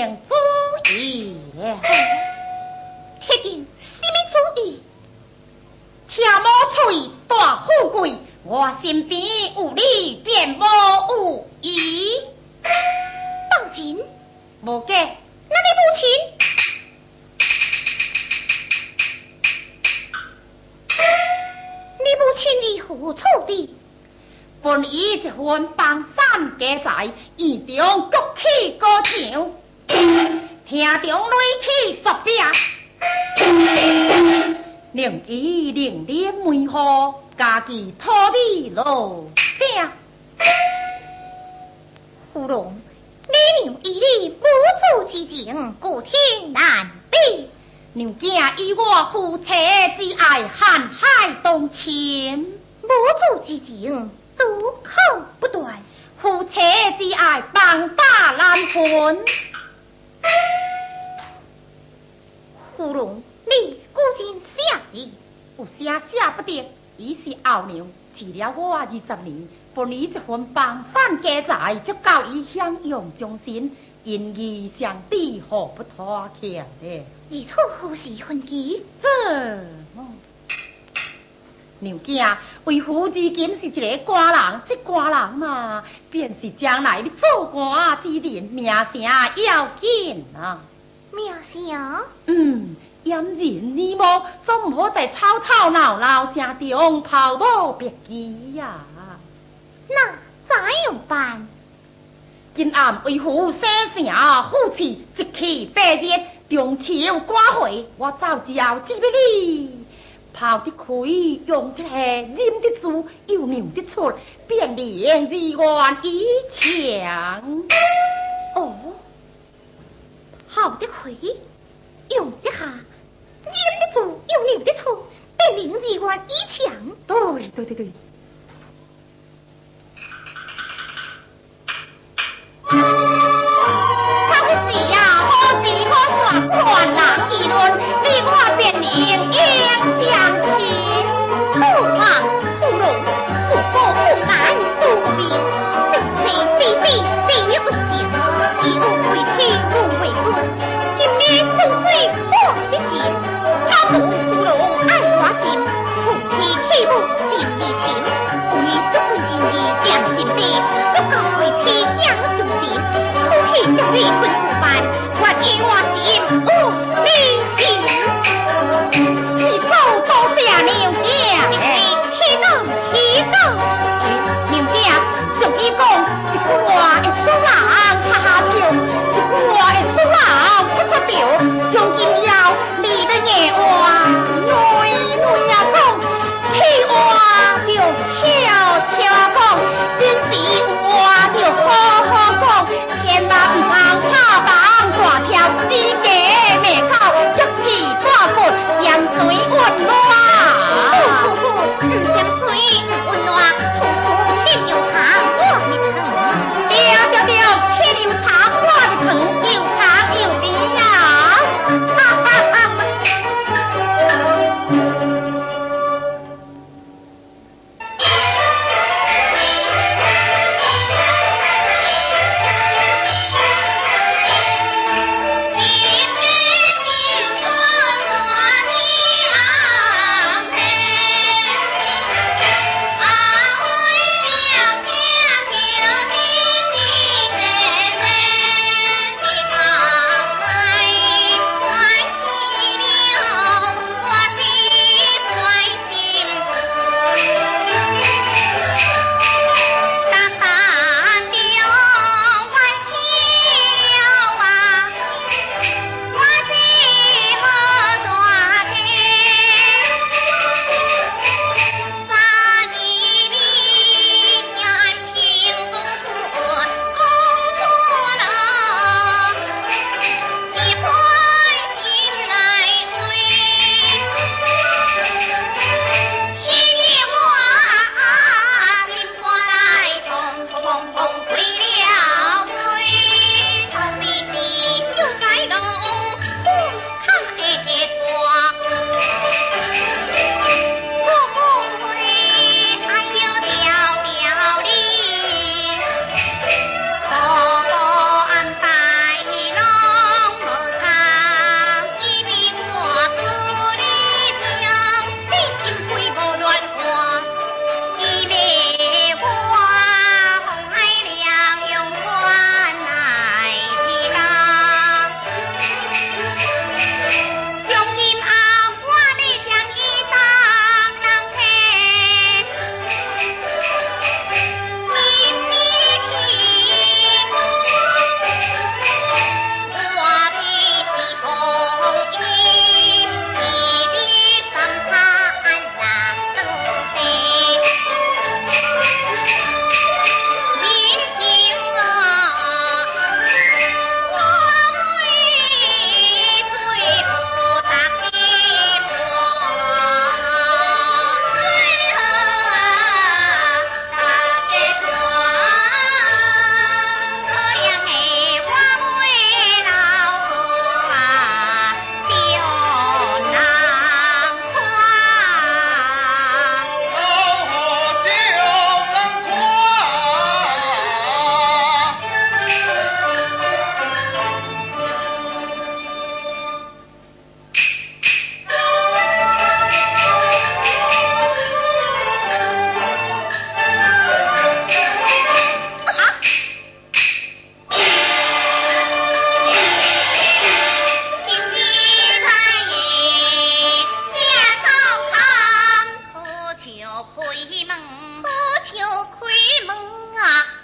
定主意了。铁定什么主意？听某嘴大富贵，我身边有你便无有疑。当真？无假。那你母亲？你母亲是何处的？本已一份帮山家财，院中国起歌唱，听中雷起作兵，令伊令脸梅花，家己托米路顶。芙蓉，你娘以你母子之情，故天难比。娘家以我夫妻之爱，瀚海动情，母子之情。都口不断，夫妻之爱，棒打难分。芙蓉，你古今写意，有写写不得，已是后娘治了我二十年，本你一份帮饭家财，足够伊享用终身，因义相抵，何不妥协呢？你处何时分居？这。娘家为父至今是一个官人，这官人嘛，便是将来要做官之人，名声要紧啊！名声？嗯，掩人耳目，总唔好在吵吵闹闹声中抛某别机呀。那怎样办？今暗为父生城，父气一气百日，中秋寡会，我早就知俾你。跑得开，用得下，忍得住，又尿得出，便连日愿以强。哦，泡得开，用得下，忍得住，又尿得出，便连日愿以强。对对对对。Khuy!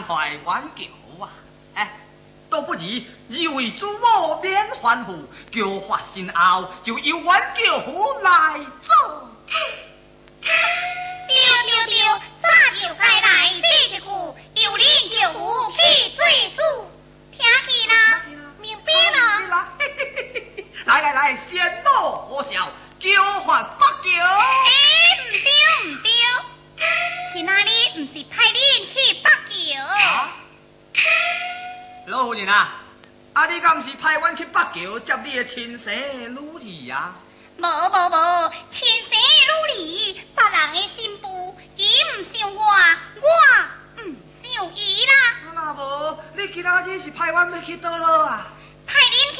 也难怀冤仇啊！哎，倒不如二位祖母免欢呼，叫发心后就由冤叫夫来做。丢丢丢！早就该来这一句，有灵就有去最主，听见啦？明白了？来来来，先怒后笑，叫唤八九。哎，唔对唔对，今仔日唔是派恁去北桥。老夫人啊，啊你敢是派阮去北桥接你的亲生女儿啊？无无无，亲生女儿，别人的新妇，伊唔想我，我唔想伊啦。那无，你今仔日是派阮要去倒落啊？派恁去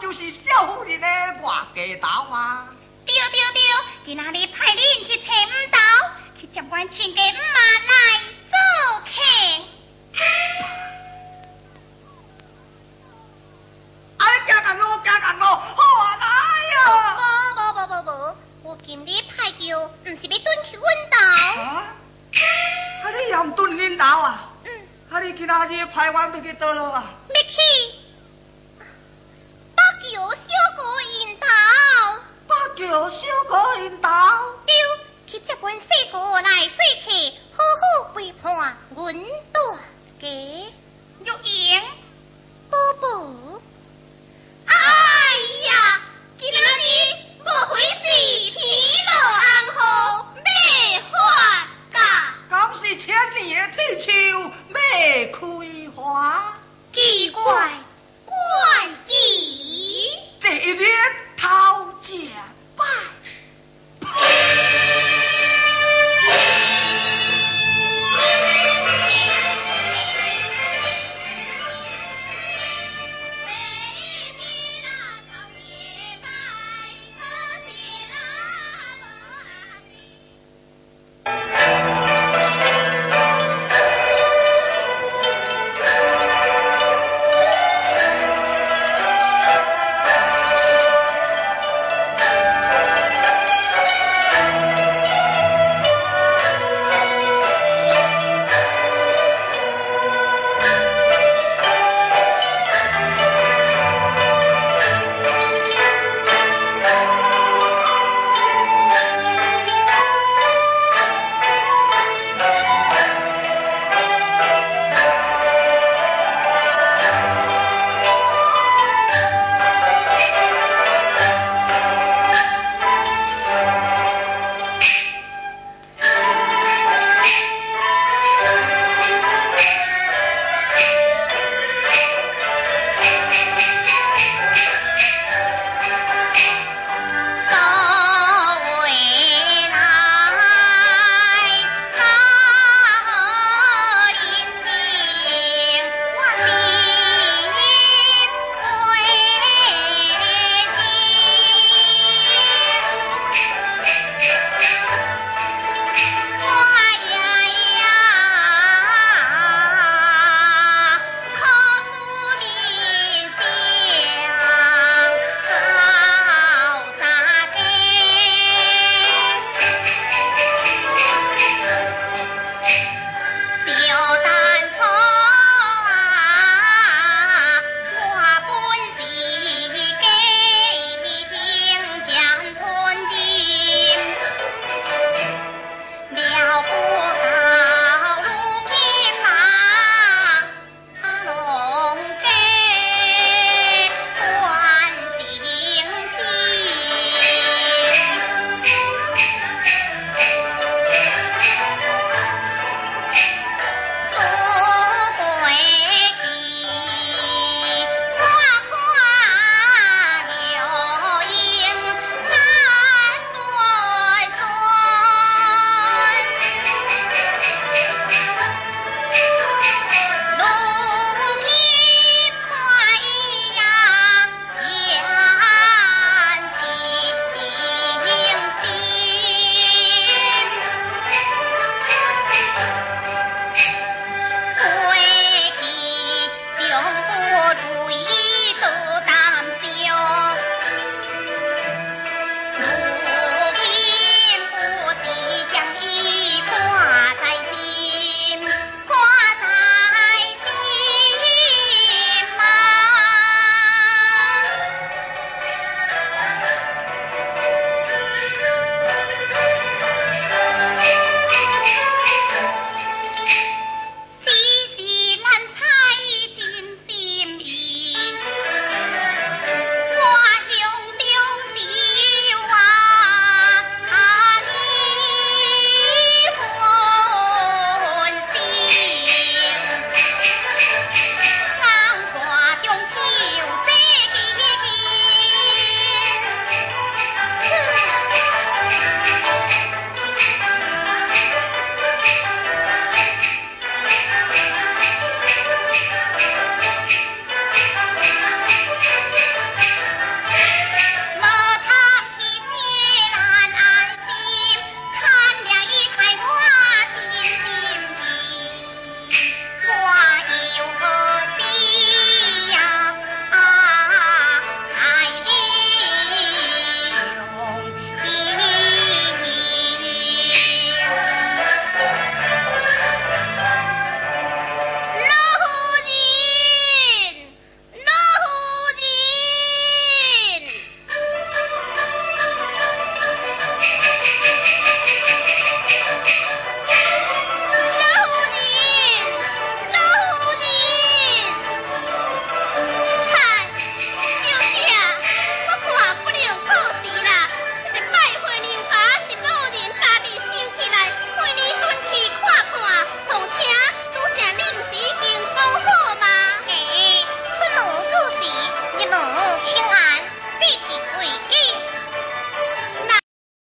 就是小妇人的外家岛吗？对对对，今仔日派恁去车五岛，去接阮亲家姆妈来做客。加干咯，加干咯，好来呀！无无无无无，我今日派叫，唔是要蹲去阮岛。啊？啊你又蹲恁岛啊？嗯。啊你今仔日派阮要去倒落啊？要叫小可领导。丢，去接管四哥来四客，好好陪伴阮大家。玉英，宝宝，哎呀，今仔日莫非是天落暗雨，马花甲？刚是千年的铁树马开花？奇怪。